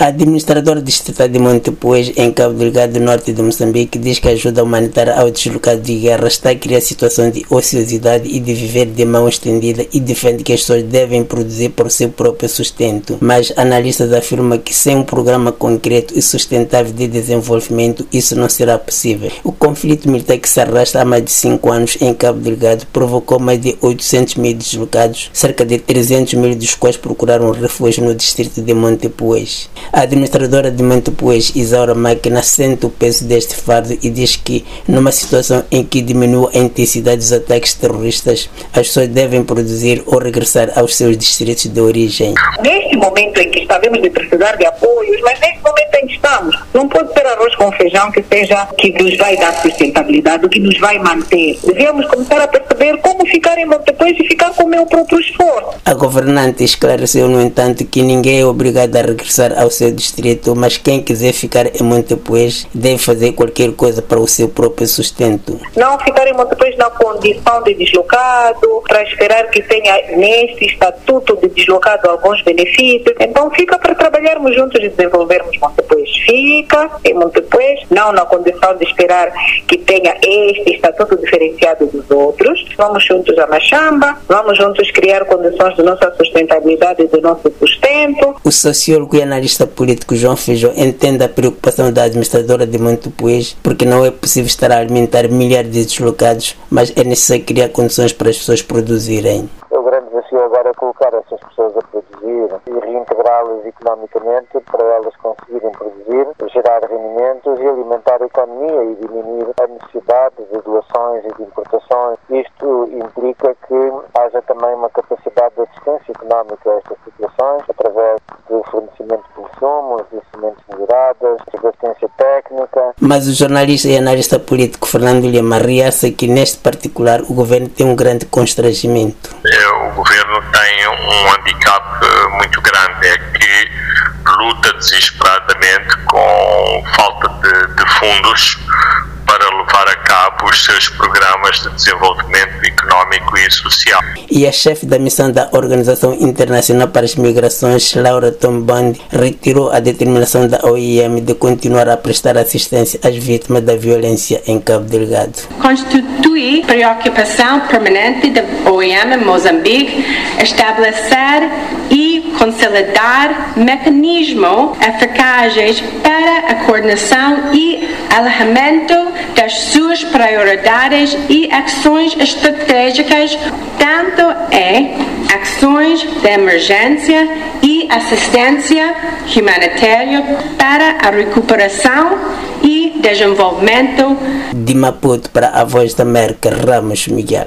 A administradora distrital de Montepuez, em Cabo Delgado, norte de Moçambique, diz que a ajuda humanitária ao deslocado de guerra está a criar situação de ociosidade e de viver de mão estendida e defende que as pessoas devem produzir por seu próprio sustento. Mas analistas afirmam que sem um programa concreto e sustentável de desenvolvimento, isso não será possível. O conflito militar que se arrasta há mais de cinco anos em Cabo Delgado provocou mais de 800 mil deslocados, cerca de 300 mil dos quais procuraram refúgio no distrito de Montepuez. A administradora de Montepuez, Isaura Máquina, sente o peso deste fardo e diz que, numa situação em que diminua a intensidade dos ataques terroristas, as pessoas devem produzir ou regressar aos seus distritos de origem. Neste momento em que estamos de precisar de apoios, mas neste momento em que estamos, não pode ser arroz com feijão que seja que nos vai dar sustentabilidade, o que nos vai manter. Devemos começar a perceber como ficar em Montepuez e ficar com o meu próprio esforço. A governante esclareceu, no entanto, que ninguém é obrigado a regressar ao seu distrito, mas quem quiser ficar em Montepuez deve fazer qualquer coisa para o seu próprio sustento. Não ficar em Montepuez na condição de deslocado, para esperar que tenha nesse estatuto de deslocado alguns benefícios. Então fica para trabalharmos juntos e desenvolvermos Montepuez. Fica em Montepuez, não na condição de esperar que tenha este estatuto diferenciado dos outros. Vamos juntos a Machamba, vamos juntos criar condições de nossa sustentabilidade e do nosso sustento. O sociólogo e analista político João Feijó entende a preocupação da administradora de Montepuez porque não é possível estar a alimentar milhares de deslocados, mas é necessário criar condições para as pessoas produzirem. Desafio agora colocar essas pessoas a produzir e reintegrá-las economicamente para elas conseguirem produzir, gerar rendimentos e alimentar a economia e diminuir a necessidade de doações e de importações. Isto implica que haja também uma capacidade de assistência económica a estas situações através do fornecimento de insumos, de sementes melhoradas, de assistência técnica. Mas o jornalista e analista político Fernando Lima reaça que neste particular o governo tem um grande constrangimento. O governo tem um handicap muito grande, é que luta desesperadamente com falta de, de fundos para levar a cabo os seus programas de desenvolvimento económico e social. E a chefe da missão da Organização Internacional para as Migrações, Laura Tombandi, retirou a determinação da OIM de continuar a prestar assistência às vítimas da violência em Cabo Delgado. Constitui preocupação permanente da OIM em Moçambique estabelecer e consolidar mecanismos eficazes para a coordenação e alargamento das suas prioridades e ações estratégicas, tanto em ações de emergência e assistência humanitária para a recuperação e desenvolvimento. De Maputo para a Voz da América, Ramos Miguel.